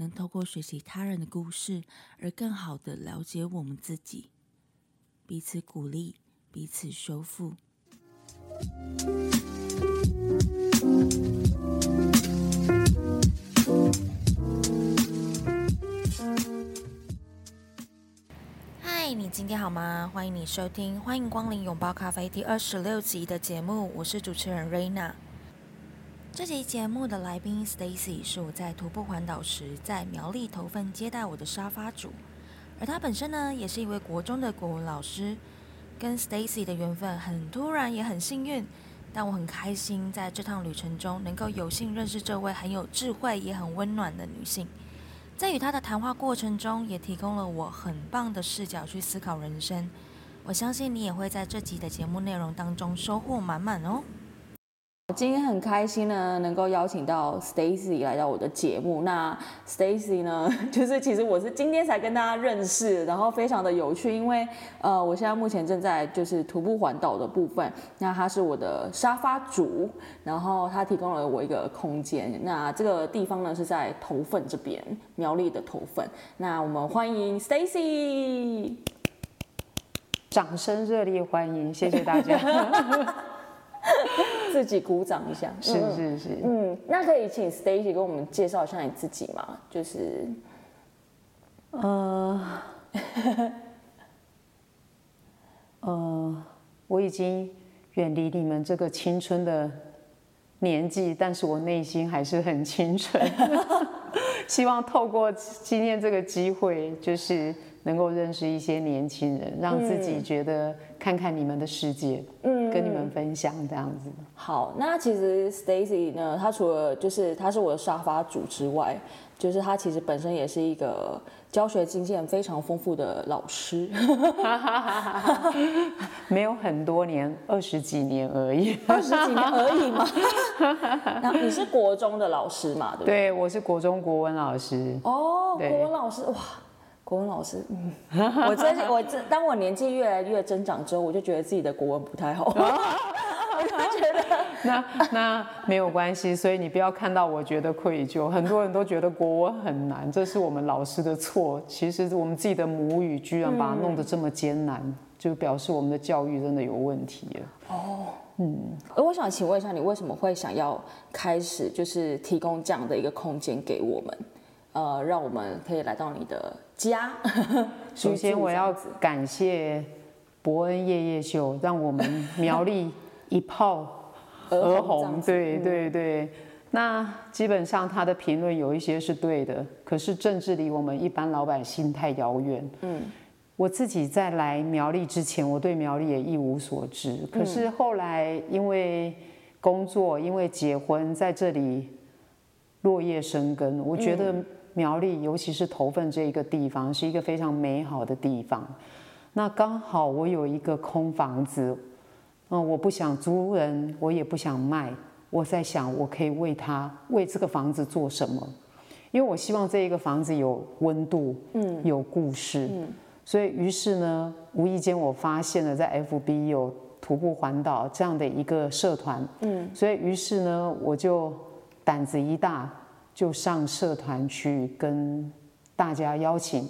能透过学习他人的故事，而更好的了解我们自己，彼此鼓励，彼此修复。嗨，你今天好吗？欢迎你收听，欢迎光临拥抱咖啡第二十六集的节目，我是主持人瑞娜。这集节目的来宾 Stacy 是我在徒步环岛时在苗栗头份接待我的沙发主，而他本身呢也是一位国中的国文老师。跟 Stacy 的缘分很突然也很幸运，但我很开心在这趟旅程中能够有幸认识这位很有智慧也很温暖的女性。在与她的谈话过程中，也提供了我很棒的视角去思考人生。我相信你也会在这集的节目内容当中收获满满哦。今天很开心呢，能够邀请到 Stacy 来到我的节目。那 Stacy 呢，就是其实我是今天才跟大家认识，然后非常的有趣，因为呃，我现在目前正在就是徒步环岛的部分。那他是我的沙发主，然后他提供了我一个空间。那这个地方呢是在头份这边，苗栗的头份。那我们欢迎 Stacy，掌声热烈欢迎，谢谢大家。自己鼓掌一下，是是是，嗯，那可以请 Stacy 给我们介绍一下你自己吗？就是，呃，呃，我已经远离你们这个青春的年纪，但是我内心还是很清纯。希望透过今天这个机会，就是能够认识一些年轻人，让自己觉得看看你们的世界。嗯。跟你们分享这样子。好，那其实 Stacy 呢，她除了就是她是我的沙发主之外，就是她其实本身也是一个教学经验非常丰富的老师。没有很多年，二十几年而已。二十几年而已嘛。那你是国中的老师嘛？对，对我是国中国文老师。哦，国文老师哇。国文老师，嗯，我真我真，当我年纪越来越增长之后，我就觉得自己的国文不太好。我就觉得 那那没有关系，所以你不要看到我觉得愧疚。很多人都觉得国文很难，这是我们老师的错。其实我们自己的母语居然把它弄得这么艰难，就表示我们的教育真的有问题了。哦，嗯，而我想请问一下，你为什么会想要开始就是提供这样的一个空间给我们？呃，让我们可以来到你的家。首先，我要感谢伯恩夜夜秀，让我们苗栗一炮 而红。对对对，那基本上他的评论有一些是对的，可是政治离我们一般老百姓太遥远。嗯，我自己在来苗栗之前，我对苗栗也一无所知。可是后来因为工作，因为结婚，在这里落叶生根，我觉得。苗栗，尤其是头份这一个地方，是一个非常美好的地方。那刚好我有一个空房子，嗯，我不想租人，我也不想卖。我在想，我可以为他为这个房子做什么？因为我希望这一个房子有温度，嗯，有故事。嗯，所以于是呢，无意间我发现了在 FB 有徒步环岛这样的一个社团，嗯，所以于是呢，我就胆子一大。就上社团去跟大家邀请，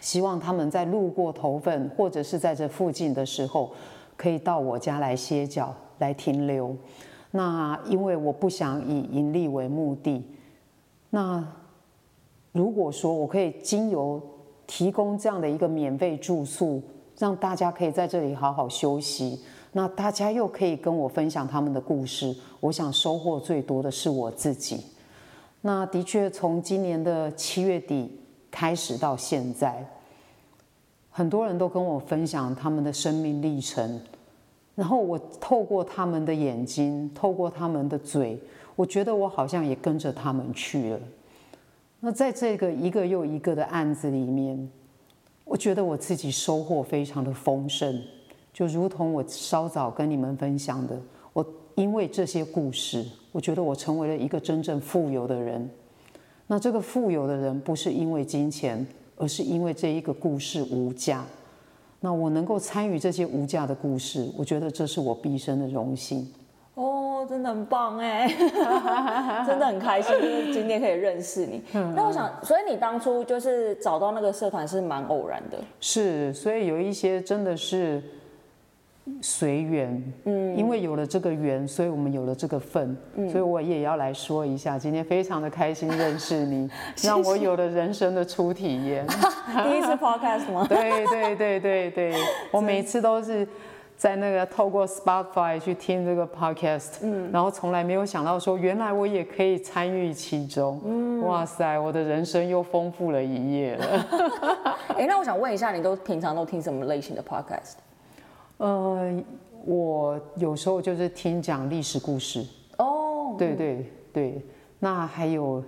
希望他们在路过头份或者是在这附近的时候，可以到我家来歇脚、来停留。那因为我不想以盈利为目的，那如果说我可以经由提供这样的一个免费住宿，让大家可以在这里好好休息，那大家又可以跟我分享他们的故事，我想收获最多的是我自己。那的确，从今年的七月底开始到现在，很多人都跟我分享他们的生命历程，然后我透过他们的眼睛，透过他们的嘴，我觉得我好像也跟着他们去了。那在这个一个又一个的案子里面，我觉得我自己收获非常的丰盛，就如同我稍早跟你们分享的，我因为这些故事，我觉得我成为了一个真正富有的人。那这个富有的人不是因为金钱，而是因为这一个故事无价。那我能够参与这些无价的故事，我觉得这是我毕生的荣幸。哦，真的很棒哎，真的很开心，就是今天可以认识你。那我想，所以你当初就是找到那个社团是蛮偶然的。是，所以有一些真的是。随缘，嗯，因为有了这个缘，所以我们有了这个份，所以我也要来说一下，今天非常的开心认识你，让我有了人生的初体验。第一次 podcast 吗？对对对对对，我每次都是在那个透过 Spotify 去听这个 podcast，嗯，然后从来没有想到说，原来我也可以参与其中，嗯，哇塞，我的人生又丰富了一页了。哎，那我想问一下，你都平常都听什么类型的 podcast？呃，我有时候就是听讲历史故事哦，对对对，那还有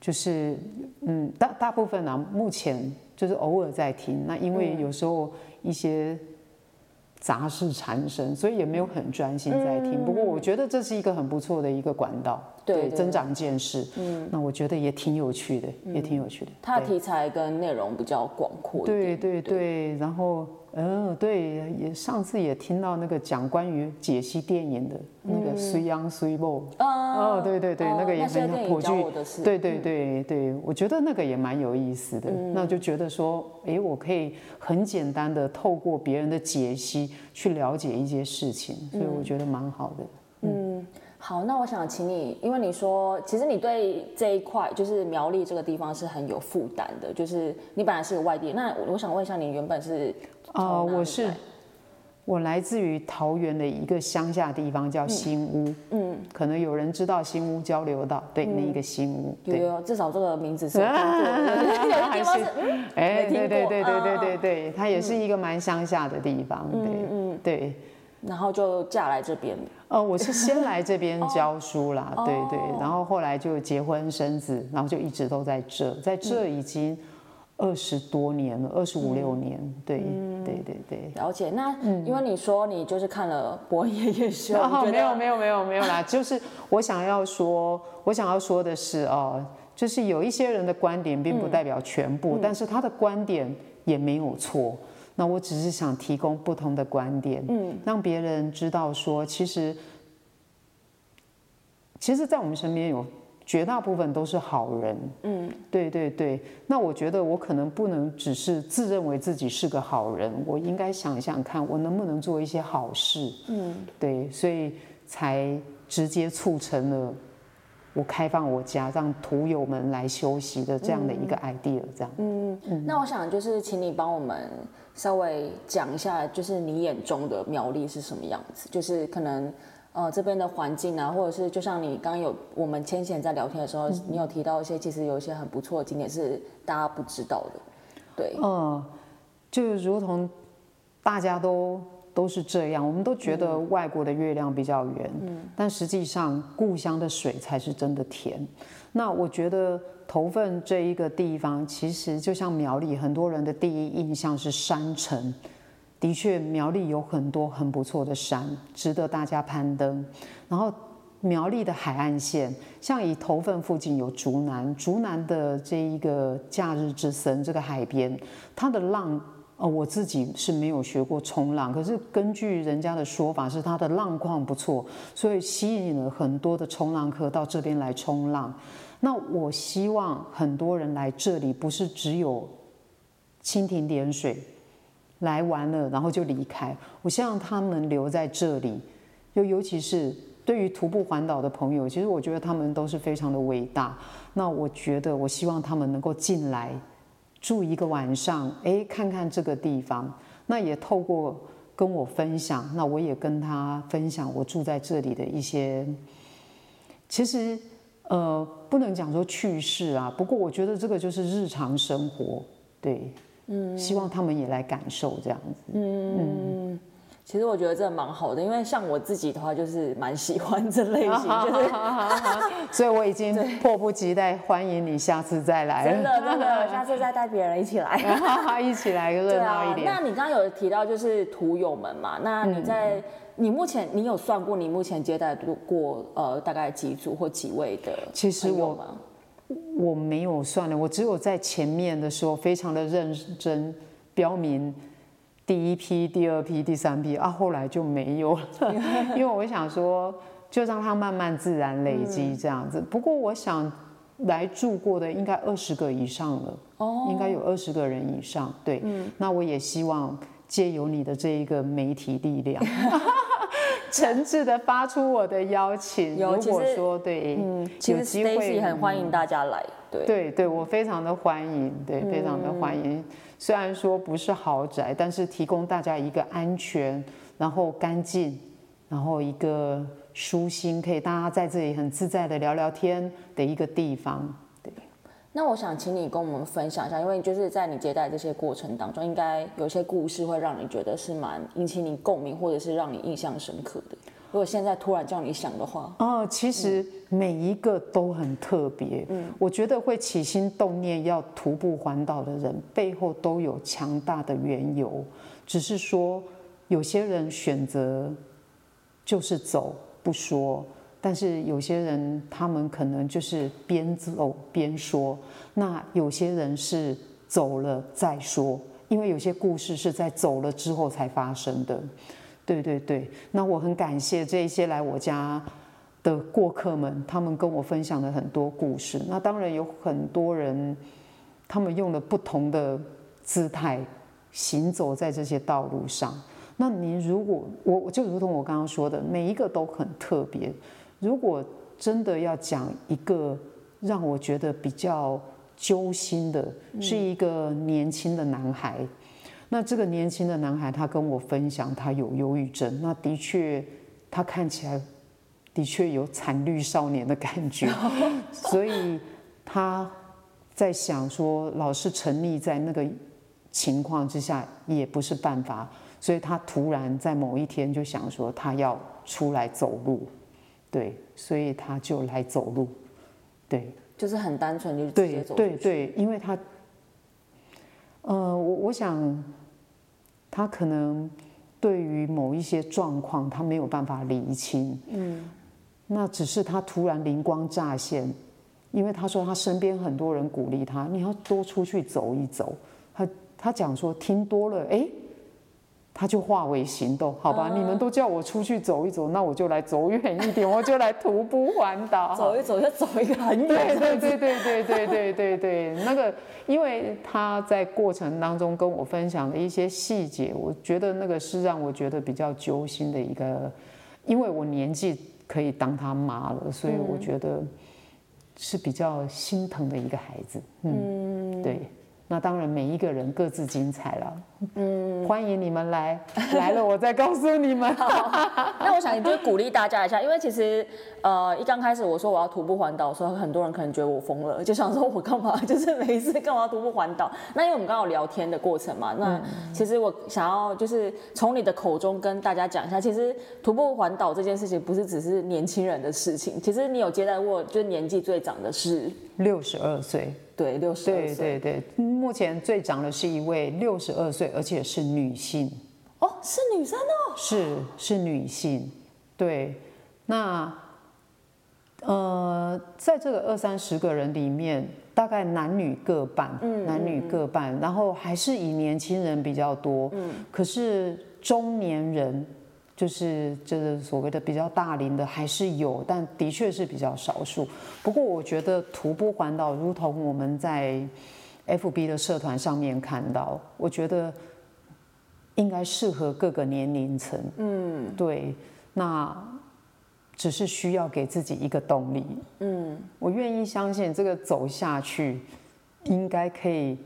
就是，嗯，大大部分呢，目前就是偶尔在听，那因为有时候一些。杂事缠身，所以也没有很专心在听。不过我觉得这是一个很不错的一个管道，对，增长见识。嗯，那我觉得也挺有趣的，也挺有趣的。它的题材跟内容比较广阔。对对对，然后嗯，对，也上次也听到那个讲关于解析电影的那个《虽阳虽梦》。哦，对对对，那个也很有颇具。对对对对，我觉得那个也蛮有意思的。那就觉得说，哎，我可以很简单的透过别人的解析去了解一些事情，所以我觉得蛮好的。嗯，好，那我想请你，因为你说其实你对这一块就是苗栗这个地方是很有负担的，就是你本来是个外地，那我想问一下，你原本是？啊，我是。我来自于桃园的一个乡下地方，叫新屋。嗯，可能有人知道新屋交流道，对，那一个新屋。有有，至少这个名字是 听过。还是，哎，对对对对对对对，它也是一个蛮乡下的地方。对，嗯，对。然后就嫁来这边。呃，我是先来这边教书啦，对对，然后后来就结婚生子，然后就一直都在这，在这已经。二十多年了，二十五六年，对，对对对，了解。那因为你说你就是看了伯恩爷爷秀，没有没有没有没有啦，就是我想要说，我想要说的是哦，就是有一些人的观点并不代表全部，但是他的观点也没有错。那我只是想提供不同的观点，嗯，让别人知道说，其实，其实，在我们身边有。绝大部分都是好人，嗯，对对对。那我觉得我可能不能只是自认为自己是个好人，我应该想想看，我能不能做一些好事，嗯，对，所以才直接促成了我开放我家，让徒友们来休息的这样的一个 idea，这样。嗯嗯。那我想就是请你帮我们稍微讲一下，就是你眼中的苗栗是什么样子，就是可能。呃，这边的环境啊，或者是就像你刚刚有我们先前在聊天的时候，你有提到一些，其实有一些很不错的景点是大家不知道的，对，嗯，就如同大家都都是这样，我们都觉得外国的月亮比较圆，嗯，但实际上故乡的水才是真的甜。那我觉得头份这一个地方，其实就像苗栗，很多人的第一印象是山城。的确，苗栗有很多很不错的山，值得大家攀登。然后，苗栗的海岸线，像以头份附近有竹南，竹南的这一个假日之森这个海边，它的浪，呃，我自己是没有学过冲浪，可是根据人家的说法，是它的浪况不错，所以吸引了很多的冲浪客到这边来冲浪。那我希望很多人来这里，不是只有蜻蜓点水。来完了，然后就离开。我希望他们留在这里，就尤其是对于徒步环岛的朋友，其实我觉得他们都是非常的伟大。那我觉得，我希望他们能够进来住一个晚上，哎，看看这个地方。那也透过跟我分享，那我也跟他分享我住在这里的一些，其实呃，不能讲说趣事啊。不过我觉得这个就是日常生活，对。嗯，希望他们也来感受这样子。嗯，其实我觉得这蛮好的，因为像我自己的话，就是蛮喜欢这类型，就是所以我已经迫不及待欢迎你下次再来。真的真的，下次再带别人一起来，一起来热闹一点。那你刚刚有提到就是徒友们嘛？那你在你目前你有算过你目前接待过呃大概几组或几位的？其实我我没有算的，我只有在前面的时候非常的认真标明。第一批、第二批、第三批啊，后来就没有了，因为我想说，就让它慢慢自然累积这样子。不过我想来住过的应该二十个以上了，哦，应该有二十个人以上。对，那我也希望借由你的这一个媒体力量，诚挚的发出我的邀请。如果说对，嗯，其实 Stacy 很欢迎大家来，对，对，对我非常的欢迎，对，非常的欢迎。虽然说不是豪宅，但是提供大家一个安全、然后干净、然后一个舒心，可以大家在这里很自在的聊聊天的一个地方。对。那我想请你跟我们分享一下，因为就是在你接待这些过程当中，应该有些故事会让你觉得是蛮引起你共鸣，或者是让你印象深刻的。如果现在突然叫你想的话，哦，其实每一个都很特别。嗯，我觉得会起心动念要徒步环岛的人，背后都有强大的缘由。只是说，有些人选择就是走不说，但是有些人他们可能就是边走边说。那有些人是走了再说，因为有些故事是在走了之后才发生的。对对对，那我很感谢这一些来我家的过客们，他们跟我分享了很多故事。那当然有很多人，他们用了不同的姿态行走在这些道路上。那您如果我我就如同我刚刚说的，每一个都很特别。如果真的要讲一个让我觉得比较揪心的，是一个年轻的男孩。那这个年轻的男孩，他跟我分享，他有忧郁症。那的确，他看起来的确有惨绿少年的感觉，所以他在想说，老是沉溺在那个情况之下也不是办法，所以他突然在某一天就想说，他要出来走路，对，所以他就来走路，对，就是很单纯，就直接走。对对，因为他，呃，我我想。他可能对于某一些状况，他没有办法理清。嗯，那只是他突然灵光乍现，因为他说他身边很多人鼓励他，你要多出去走一走。他他讲说听多了，哎。他就化为行动，好吧？你们都叫我出去走一走，那我就来走远一点，我就来徒步环岛。走一走就走一个很远。对对对对对对对对对，那个，因为他在过程当中跟我分享的一些细节，我觉得那个是让我觉得比较揪心的一个，因为我年纪可以当他妈了，所以我觉得是比较心疼的一个孩子。嗯，对。那当然，每一个人各自精彩了。嗯，欢迎你们来，来了我再告诉你们。那我想，就鼓励大家一下，因为其实，呃，一刚开始我说我要徒步环岛的时候，很多人可能觉得我疯了，就想说我干嘛，就是每一次干嘛徒步环岛？那因为我们刚好聊天的过程嘛，那其实我想要就是从你的口中跟大家讲一下，其实徒步环岛这件事情不是只是年轻人的事情，其实你有接待过，就是年纪最长的是六十二岁。对，六十二岁。对对对，目前最长的是一位六十二岁，而且是女性。哦，是女生哦。是是女性。对，那呃，在这个二三十个人里面，大概男女各半，男女各半，然后还是以年轻人比较多。嗯。可是中年人。就是就是所谓的比较大龄的还是有，但的确是比较少数。不过我觉得徒步环岛，如同我们在 FB 的社团上面看到，我觉得应该适合各个年龄层。嗯，对，那只是需要给自己一个动力。嗯，我愿意相信这个走下去，应该可以。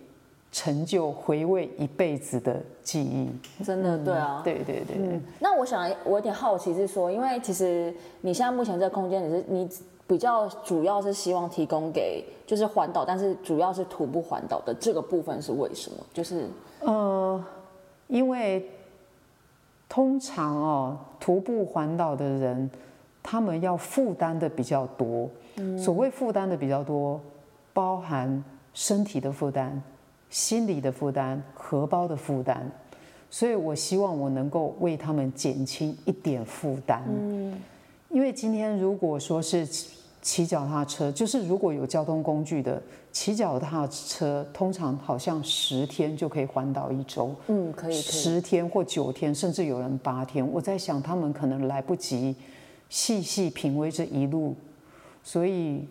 成就回味一辈子的记忆，真的对啊，对对对。那我想，我有点好奇是说，因为其实你现在目前这个空间，你是你比较主要是希望提供给就是环岛，但是主要是徒步环岛的这个部分是为什么？就是呃，因为通常哦，徒步环岛的人，他们要负担的比较多。所谓负担的比较多，包含身体的负担、心理的负担、荷包的负担。所以我希望我能够为他们减轻一点负担。嗯，因为今天如果说是骑脚踏车，就是如果有交通工具的骑脚踏车，通常好像十天就可以环岛一周。嗯，可以，可以。十天或九天，甚至有人八天。我在想，他们可能来不及细细品味这一路，所以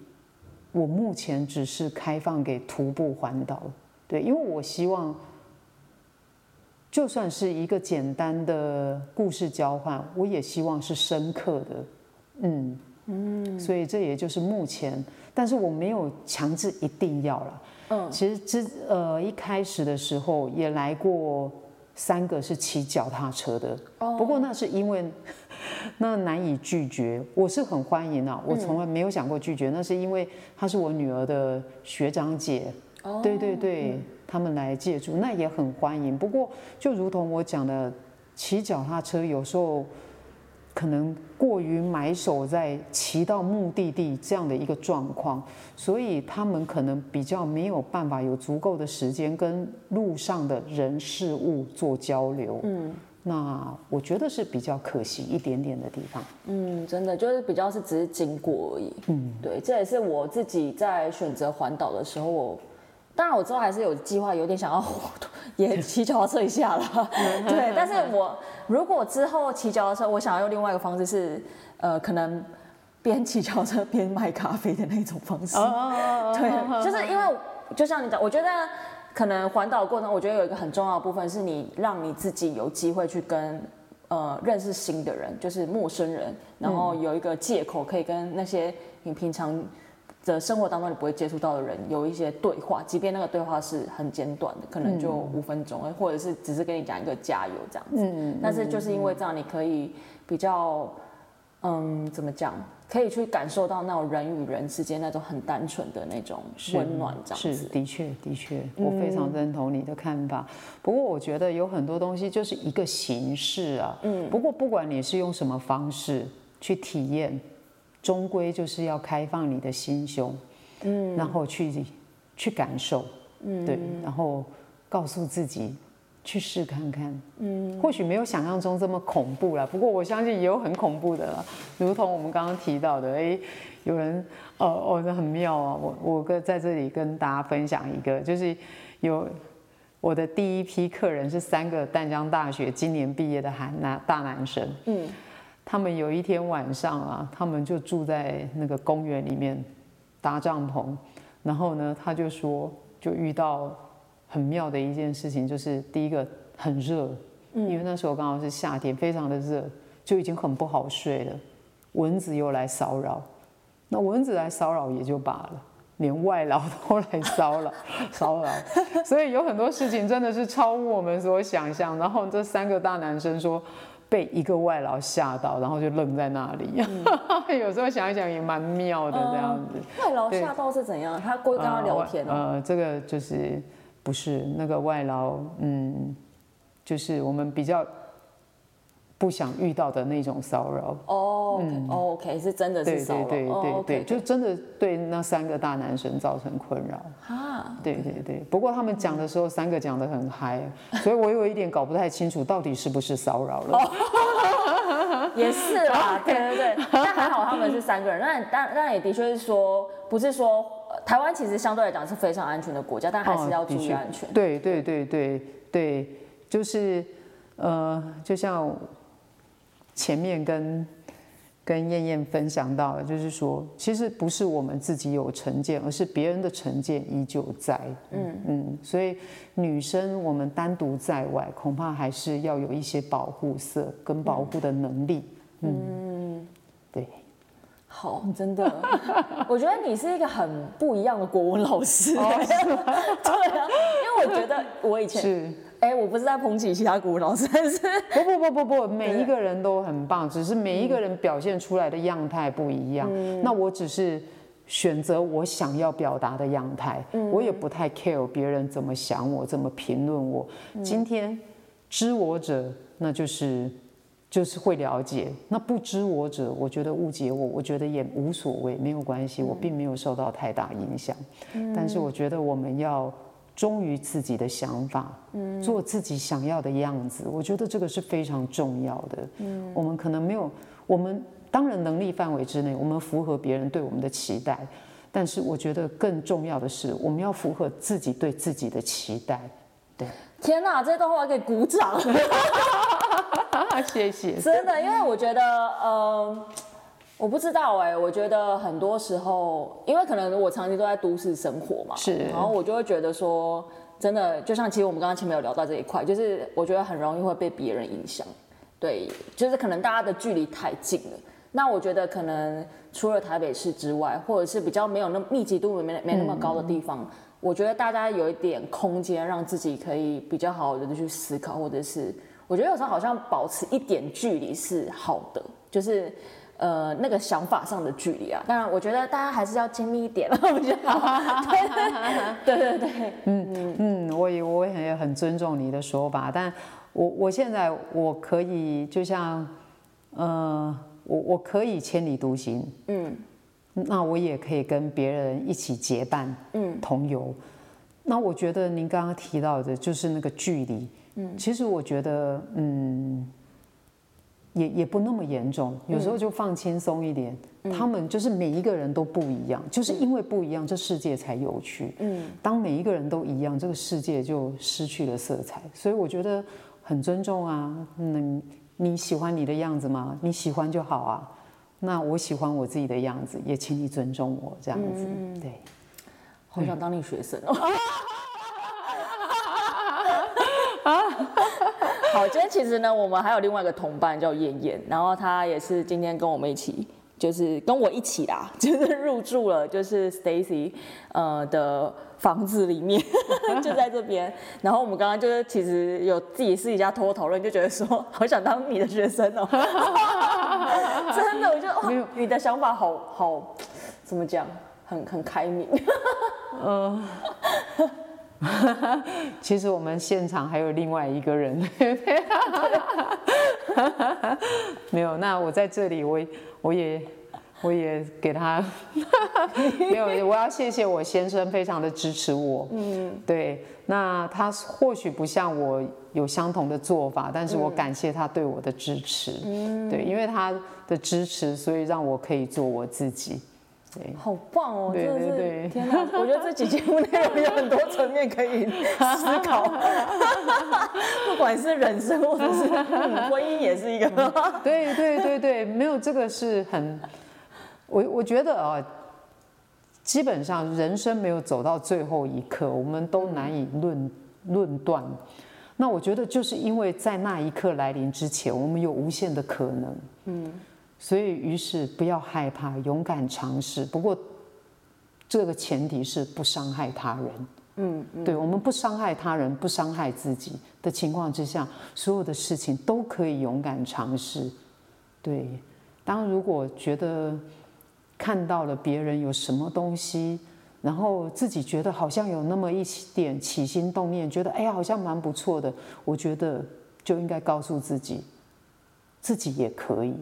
我目前只是开放给徒步环岛。对，因为我希望。就算是一个简单的故事交换，我也希望是深刻的，嗯嗯，所以这也就是目前，但是我没有强制一定要了，嗯，其实之呃一开始的时候也来过三个是骑脚踏车的，哦，不过那是因为那难以拒绝，我是很欢迎啊，我从来没有想过拒绝，那是因为她是我女儿的学长姐，哦，对对对。他们来借住，那也很欢迎。不过，就如同我讲的，骑脚踏车有时候可能过于埋首在骑到目的地这样的一个状况，所以他们可能比较没有办法有足够的时间跟路上的人事物做交流。嗯，那我觉得是比较可惜一点点的地方。嗯，真的就是比较是只是经过而已。嗯，对，这也是我自己在选择环岛的时候我。当然，我之后还是有计划，有点想要也骑脚踏车一下了。对，但是我如果之后骑脚踏车，我想要用另外一个方式，是呃，可能边骑脚踏车边卖咖啡的那种方式。哦对，就是因为就像你讲，我觉得可能环岛过程，我觉得有一个很重要的部分是你让你自己有机会去跟呃认识新的人，就是陌生人，然后有一个借口可以跟那些你平常。的生活当中你不会接触到的人有一些对话，即便那个对话是很简短的，可能就五分钟，或者是只是跟你讲一个加油这样子。嗯但是就是因为这样，你可以比较，嗯，怎么讲？可以去感受到那种人与人之间那种很单纯的那种温暖，这样子。是，的确，的确，我非常认同你的看法。不过我觉得有很多东西就是一个形式啊。嗯。不过不管你是用什么方式去体验。终归就是要开放你的心胸，嗯，然后去去感受，嗯，对，然后告诉自己去试看看，嗯，或许没有想象中这么恐怖了，不过我相信也有很恐怖的了，如同我们刚刚提到的，哎，有人，哦哦，那很妙啊，我我跟在这里跟大家分享一个，就是有我的第一批客人是三个淡江大学今年毕业的韩男大男生，嗯。他们有一天晚上啊，他们就住在那个公园里面搭帐篷，然后呢，他就说就遇到很妙的一件事情，就是第一个很热，因为那时候刚好是夏天，非常的热，就已经很不好睡了。蚊子又来骚扰，那蚊子来骚扰也就罢了，连外劳都来骚扰骚扰，所以有很多事情真的是超乎我们所想象。然后这三个大男生说。被一个外劳吓到，然后就愣在那里。有时候想一想也蛮妙的这样子。外劳吓到是怎样？他过去跟他聊天呃，这个就是不是那个外劳，嗯，就是我们比较。不想遇到的那种骚扰。哦，OK，是真的是骚扰，对对对对对，就真的对那三个大男生造成困扰。啊，对对对。不过他们讲的时候，三个讲的很嗨，所以我有一点搞不太清楚到底是不是骚扰了。也是啦，对。对对，但还好他们是三个人，那但但也的确是说，不是说台湾其实相对来讲是非常安全的国家，但还是要注意安全。对对对对对，就是呃，就像。前面跟跟燕燕分享到了，就是说，其实不是我们自己有成见，而是别人的成见依旧在。嗯。嗯，所以女生我们单独在外，恐怕还是要有一些保护色跟保护的能力。嗯，对，好，真的，我觉得你是一个很不一样的国文老师。对啊，因为我觉得我以前是。哎，我不是在捧起其他古老师，但是不不不不不，每一个人都很棒，只是每一个人表现出来的样态不一样。那我只是选择我想要表达的样态，我也不太 care 别人怎么想我，怎么评论我。今天知我者，那就是就是会了解。那不知我者，我觉得误解我，我觉得也无所谓，没有关系，我并没有受到太大影响。但是我觉得我们要忠于自己的想法，做自己想要的样子，我觉得这个是非常重要的。我们可能没有，我们当然能力范围之内，我们符合别人对我们的期待。但是我觉得更重要的是，我们要符合自己对自己的期待。对，天哪，这段话可以鼓掌。谢谢。真的，因为我觉得，呃，我不知道哎，我觉得很多时候，因为可能我长期都在都市生活嘛，是，然后我就会觉得说，真的，就像其实我们刚刚前面有聊到这一块，就是我觉得很容易会被别人影响。对，就是可能大家的距离太近了。那我觉得可能除了台北市之外，或者是比较没有那密集度没没那么高的地方，我觉得大家有一点空间，让自己可以比较好的去思考，或者是我觉得有时候好像保持一点距离是好的，就是呃那个想法上的距离啊。当然，我觉得大家还是要亲密一点了，比较好。对对对，嗯嗯嗯，我也我也很尊重你的说法，但我我现在我可以就像呃。我我可以千里独行，嗯，那我也可以跟别人一起结伴，嗯，同游。那我觉得您刚刚提到的就是那个距离，嗯，其实我觉得，嗯，也也不那么严重，有时候就放轻松一点。他们就是每一个人都不一样，就是因为不一样，这世界才有趣。嗯，当每一个人都一样，这个世界就失去了色彩。所以我觉得很尊重啊，嗯。你喜欢你的样子吗？你喜欢就好啊。那我喜欢我自己的样子，也请你尊重我这样子。对，好想当你学生哦。好，今天其实呢，我们还有另外一个同伴叫燕燕，然后她也是今天跟我们一起。就是跟我一起啦，就是入住了，就是 Stacy 呃的房子里面，就在这边。然后我们刚刚就是其实有自己私底下偷偷讨论，就觉得说好想当你的学生哦，真的，我觉得你的想法好好，怎么讲，很很开明。嗯，其实我们现场还有另外一个人，没有。那我在这里，我。我也，我也给他 没有，我要谢谢我先生，非常的支持我。嗯，对，那他或许不像我有相同的做法，但是我感谢他对我的支持。嗯，对，因为他的支持，所以让我可以做我自己。对，好棒哦！对对对，天哪！我觉得这几节目内容有很多层面可以思考，不管是人生或者是婚姻，也是一个。对对对对，没有这个是很，我我觉得啊，基本上人生没有走到最后一刻，我们都难以论论断。那我觉得就是因为在那一刻来临之前，我们有无限的可能。嗯。所以，于是不要害怕，勇敢尝试。不过，这个前提是不伤害他人。嗯，对，我们不伤害他人，不伤害自己的情况之下，所有的事情都可以勇敢尝试。对，当如果觉得看到了别人有什么东西，然后自己觉得好像有那么一点起心动念，觉得哎呀好像蛮不错的，我觉得就应该告诉自己。自己也可以，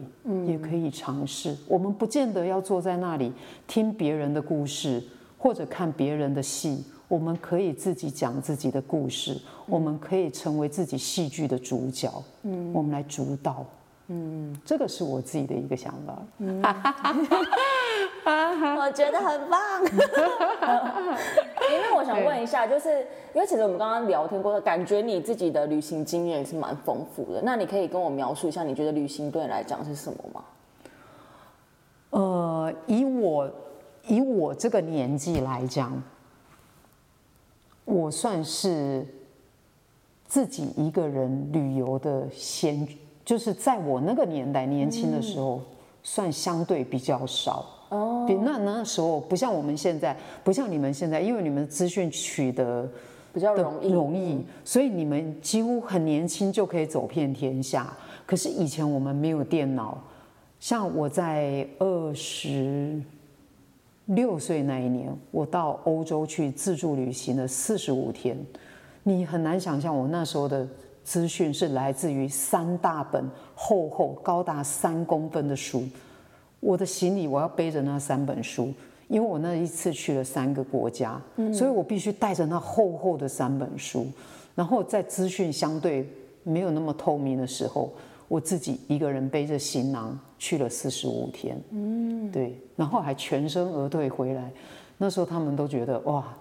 也可以尝试。我们不见得要坐在那里听别人的故事，或者看别人的戏。我们可以自己讲自己的故事，我们可以成为自己戏剧的主角。嗯，我们来主导。嗯，这个是我自己的一个想法。我觉得很棒。因为我想问一下，就是因为其实我们刚刚聊天过，感觉你自己的旅行经验也是蛮丰富的。那你可以跟我描述一下，你觉得旅行对你来讲是什么吗？呃，以我以我这个年纪来讲，我算是自己一个人旅游的先。就是在我那个年代，年轻的时候，算相对比较少哦。比那那时候不像我们现在，不像你们现在，因为你们资讯取得比较容易，容易，所以你们几乎很年轻就可以走遍天下。可是以前我们没有电脑，像我在二十六岁那一年，我到欧洲去自助旅行了四十五天，你很难想象我那时候的。资讯是来自于三大本厚厚高达三公分的书。我的行李我要背着那三本书，因为我那一次去了三个国家，所以我必须带着那厚厚的三本书。然后在资讯相对没有那么透明的时候，我自己一个人背着行囊去了四十五天。嗯，对，然后还全身而退回来。那时候他们都觉得哇，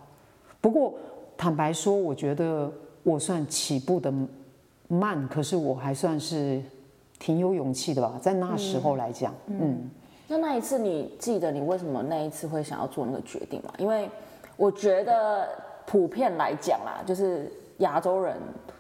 不过坦白说，我觉得我算起步的慢，可是我还算是挺有勇气的吧，在那时候来讲，嗯。那那一次，你记得你为什么那一次会想要做那个决定吗？因为我觉得普遍来讲啦，就是亚洲人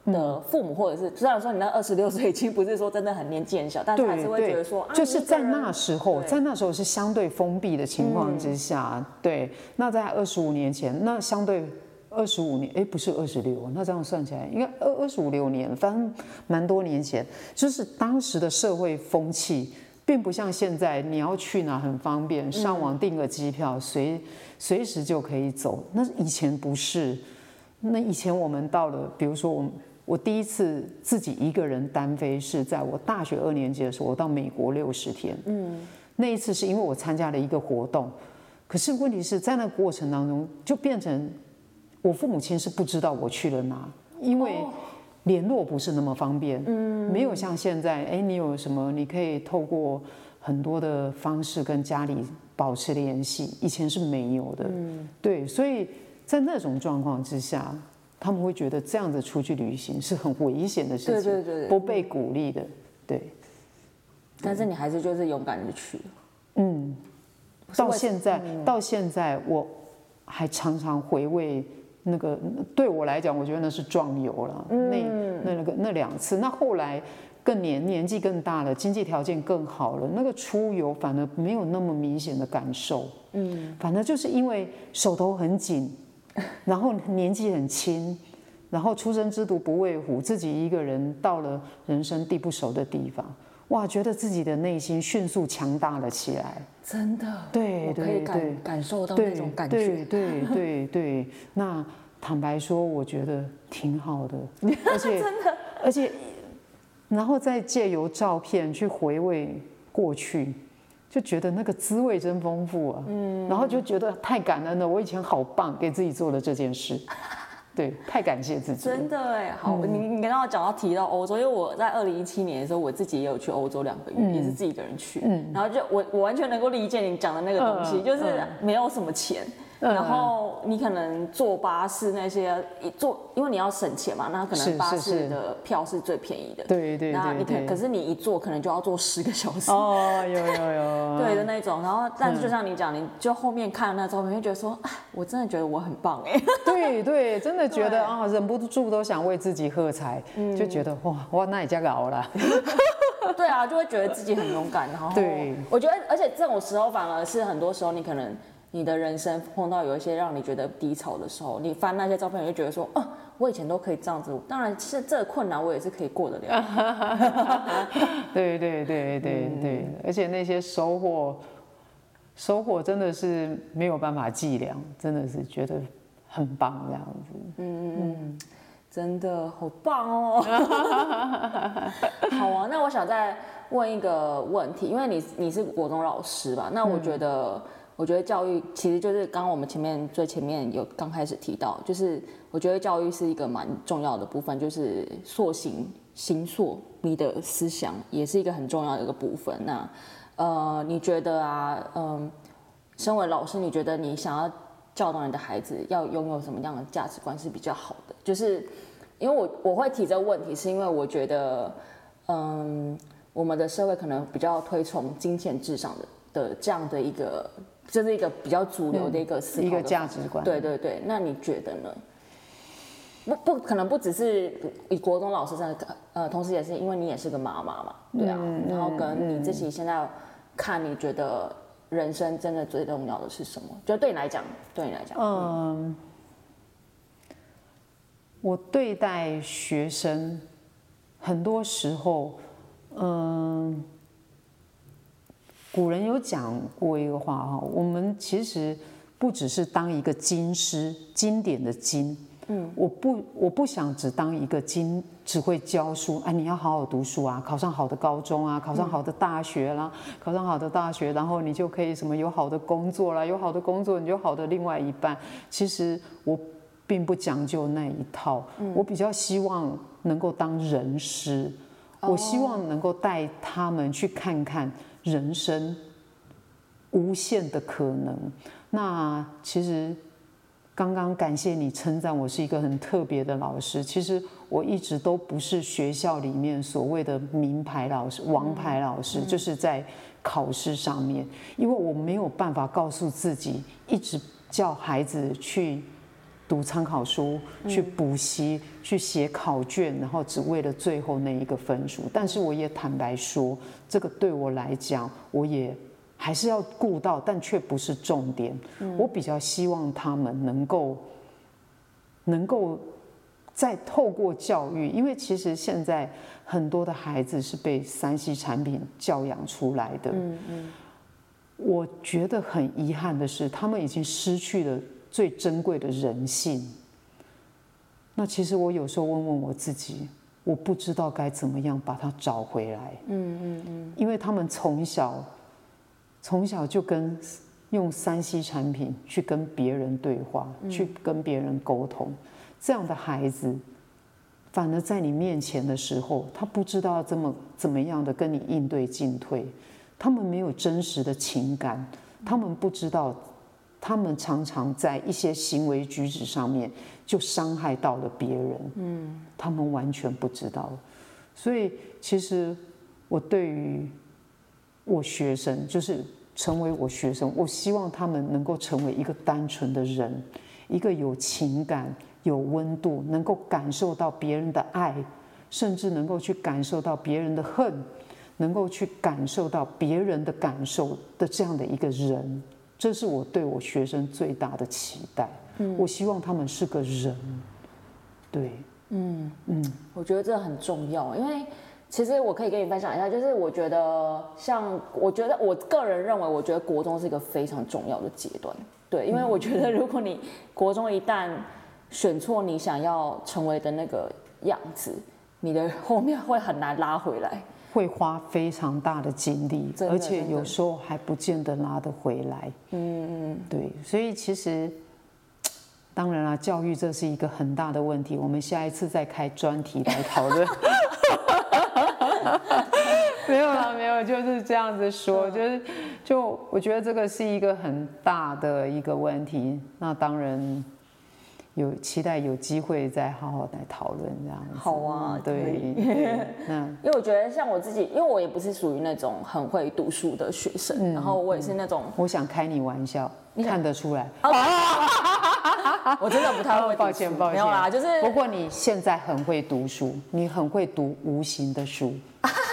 的父母，或者是虽然说你那二十六岁已经不是说真的很年纪很小，但是还是会觉得说，就是在那时候，在那时候是相对封闭的情况之下，对。那在二十五年前，那相对二十五年，哎，不是二十六，那这样算起来应该二二十五六年，反正蛮多年前，就是当时的社会风气。并不像现在，你要去哪很方便，上网订个机票，随随时就可以走。那以前不是，那以前我们到了，比如说我我第一次自己一个人单飞是在我大学二年级的时候，我到美国六十天。嗯，那一次是因为我参加了一个活动，可是问题是在那过程当中就变成我父母亲是不知道我去了哪，因为。联络不是那么方便，嗯，没有像现在，哎，你有什么，你可以透过很多的方式跟家里保持联系，以前是没有的，嗯，对，所以在那种状况之下，他们会觉得这样子出去旅行是很危险的事情，对对对，不被鼓励的，对。但是你还是就是勇敢的去，嗯，到现在到现在我还常常回味。那个对我来讲，我觉得那是壮游了。那那那个那两次，那后来更年年纪更大了，经济条件更好了，那个出游反而没有那么明显的感受。嗯，反正就是因为手头很紧，然后年纪很轻，然后出生之犊不畏虎，自己一个人到了人生地不熟的地方，哇，觉得自己的内心迅速强大了起来。真的，对对对，感受到那种感觉，对对对对。那坦白说，我觉得挺好的，而且真的，而且，然后再借由照片去回味过去，就觉得那个滋味真丰富啊。嗯，然后就觉得太感恩了，我以前好棒，给自己做了这件事。对，太感谢自己。真的哎，好，你你刚刚讲到提到欧洲，因为我在二零一七年的时候，我自己也有去欧洲两个月，也是自己一个人去，然后就我我完全能够理解你讲的那个东西，就是没有什么钱。然后你可能坐巴士那些一坐，因为你要省钱嘛，那可能巴士的票是最便宜的。对对对。那你可可是你一坐可能就要坐十个小时。哦，有有有。对的那种，然后但是就像你讲，你就后面看那照片，就觉得说，我真的觉得我很棒哎。对对，真的觉得啊，忍不住都想为自己喝彩，就觉得哇哇，那也加熬了。对啊，就会觉得自己很勇敢，然后对，我觉得而且这种时候反而是很多时候你可能。你的人生碰到有一些让你觉得低潮的时候，你翻那些照片，你就觉得说，哦，我以前都可以这样子。当然，是这个困难我也是可以过得了。对对对对对，而且那些收获，收获真的是没有办法计量，真的是觉得很棒这样子。嗯嗯，真的好棒哦。好啊，那我想再问一个问题，因为你你是国中老师吧？那我觉得。我觉得教育其实就是刚刚我们前面最前面有刚开始提到，就是我觉得教育是一个蛮重要的部分，就是塑形、形塑你的思想，也是一个很重要的一个部分。那呃，你觉得啊，嗯，身为老师，你觉得你想要教导你的孩子要拥有什么样的价值观是比较好的？就是因为我我会提这个问题，是因为我觉得，嗯，我们的社会可能比较推崇金钱至上的的这样的一个。这是一个比较主流的一个思一个价值观。对对对，那你觉得呢？不不可能不只是以国中老师这样，呃，同时也是因为你也是个妈妈嘛，对啊。然后跟你自己现在看，你觉得人生真的最重要的是什么？就对你来讲，对你来讲，嗯，我对待学生，很多时候，嗯。古人有讲过一个话哈，我们其实不只是当一个经师，经典的经，嗯，我不我不想只当一个经只会教书，哎，你要好好读书啊，考上好的高中啊，考上好的大学啦，考上好的大学，然后你就可以什么有好的工作啦，有好的工作你就好的另外一半。其实我并不讲究那一套，我比较希望能够当人师，我希望能够带他们去看看人生无限的可能。那其实刚刚感谢你称赞我是一个很特别的老师。其实我一直都不是学校里面所谓的名牌老师、王牌老师，就是在考试上面，因为我没有办法告诉自己一直叫孩子去读参考书、去补习、去写考卷，然后只为了最后那一个分数。但是我也坦白说，这个对我来讲，我也。还是要顾到，但却不是重点。我比较希望他们能够，能够再透过教育，因为其实现在很多的孩子是被三 C 产品教养出来的。嗯嗯。我觉得很遗憾的是，他们已经失去了最珍贵的人性。那其实我有时候问问我自己，我不知道该怎么样把它找回来。嗯嗯嗯。因为他们从小。从小就跟用三 C 产品去跟别人对话，去跟别人沟通，这样的孩子，反而在你面前的时候，他不知道怎么怎么样的跟你应对进退，他们没有真实的情感，他们不知道，他们常常在一些行为举止上面就伤害到了别人，嗯，他们完全不知道，所以其实我对于。我学生就是成为我学生，我希望他们能够成为一个单纯的人，一个有情感、有温度，能够感受到别人的爱，甚至能够去感受到别人的恨，能够去感受到别人的感受的这样的一个人，这是我对我学生最大的期待。嗯，我希望他们是个人。对，嗯嗯，我觉得这很重要，因为。其实我可以跟你分享一下，就是我觉得，像我觉得我个人认为，我觉得国中是一个非常重要的阶段，对，因为我觉得如果你国中一旦选错你想要成为的那个样子，你的后面会很难拉回来，会花非常大的精力，而且有时候还不见得拉得回来。嗯嗯，对，所以其实当然啦，教育这是一个很大的问题，我们下一次再开专题来讨论。没有啦，没有，就是这样子说，就是就我觉得这个是一个很大的一个问题。那当然有期待有机会再好好来讨论这样子。好啊，对，那 因为我觉得像我自己，因为我也不是属于那种很会读书的学生，然后我也是那种，我想开你玩笑，看得出来。我真的不太会，抱歉抱歉，没有啦，就是不过你现在很会读书，你很会读无形的书。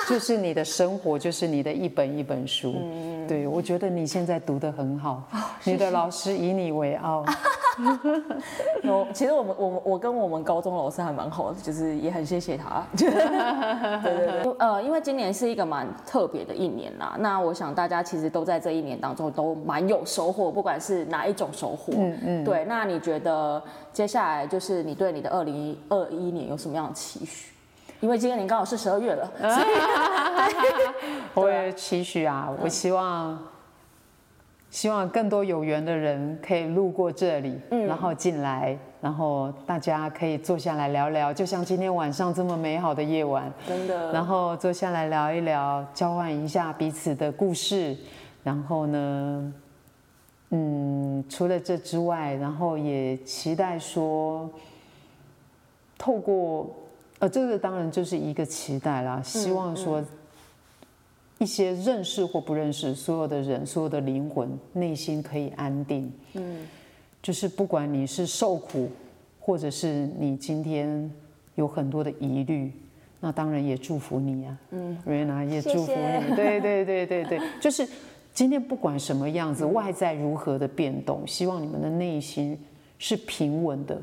就是你的生活，就是你的一本一本书。嗯对我觉得你现在读的很好，你的老师以你为傲。有，其实我们我我跟我们高中老师还蛮好的，就是也很谢谢他。对对对。呃，因为今年是一个蛮特别的一年啦，那我想大家其实都在这一年当中都蛮有收获，不管是哪一种收获。嗯嗯。对，那你觉得接下来就是你对你的二零二一年有什么样的期许？因为今年刚好是十二月了，我也期许啊，我希望，希望更多有缘的人可以路过这里，然后进来，然后大家可以坐下来聊聊，就像今天晚上这么美好的夜晚，真的，然后坐下来聊一聊，交换一下彼此的故事，然后呢，嗯，除了这之外，然后也期待说，透过。呃，这个当然就是一个期待啦，希望说一些认识或不认识所有的人，所有的灵魂内心可以安定。嗯，就是不管你是受苦，或者是你今天有很多的疑虑，那当然也祝福你啊。嗯，瑞娜也祝福你。对对对对对，就是今天不管什么样子，外在如何的变动，希望你们的内心是平稳的。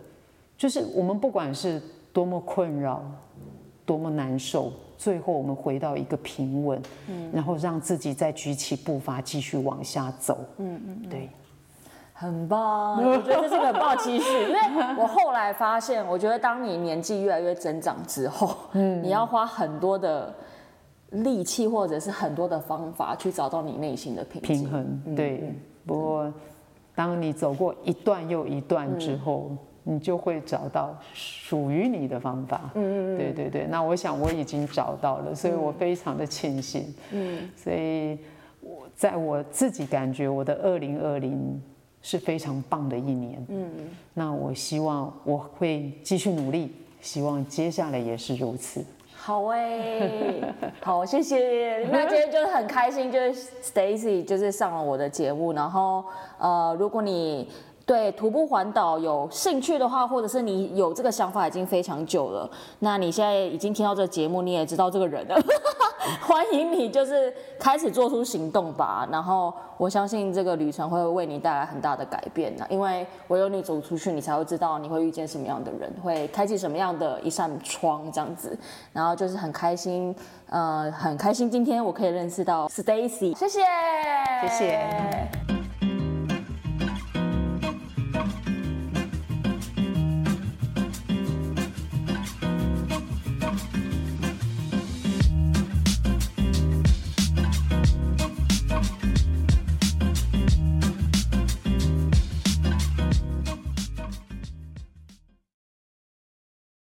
就是我们不管是。多么困扰，多么难受，最后我们回到一个平稳，嗯，然后让自己再举起步伐继续往下走，嗯嗯，对，很棒，我觉得这是个很棒的期许，因为我后来发现，我觉得当你年纪越来越增长之后，嗯，你要花很多的力气或者是很多的方法去找到你内心的平平衡。对，不过当你走过一段又一段之后，你就会找到属于你的方法。嗯嗯对对对，那我想我已经找到了，所以我非常的庆幸。嗯，所以我在我自己感觉我的二零二零。是非常棒的一年，嗯，那我希望我会继续努力，希望接下来也是如此。好哎，好，谢谢。那今天就是很开心，就是 Stacy 就是上了我的节目，然后呃，如果你对徒步环岛有兴趣的话，或者是你有这个想法已经非常久了，那你现在已经听到这个节目，你也知道这个人了。欢迎你，就是开始做出行动吧。然后我相信这个旅程会为你带来很大的改变的，因为唯有你走出去，你才会知道你会遇见什么样的人，会开启什么样的一扇窗这样子。然后就是很开心，呃，很开心今天我可以认识到 Stacy，谢谢，谢谢。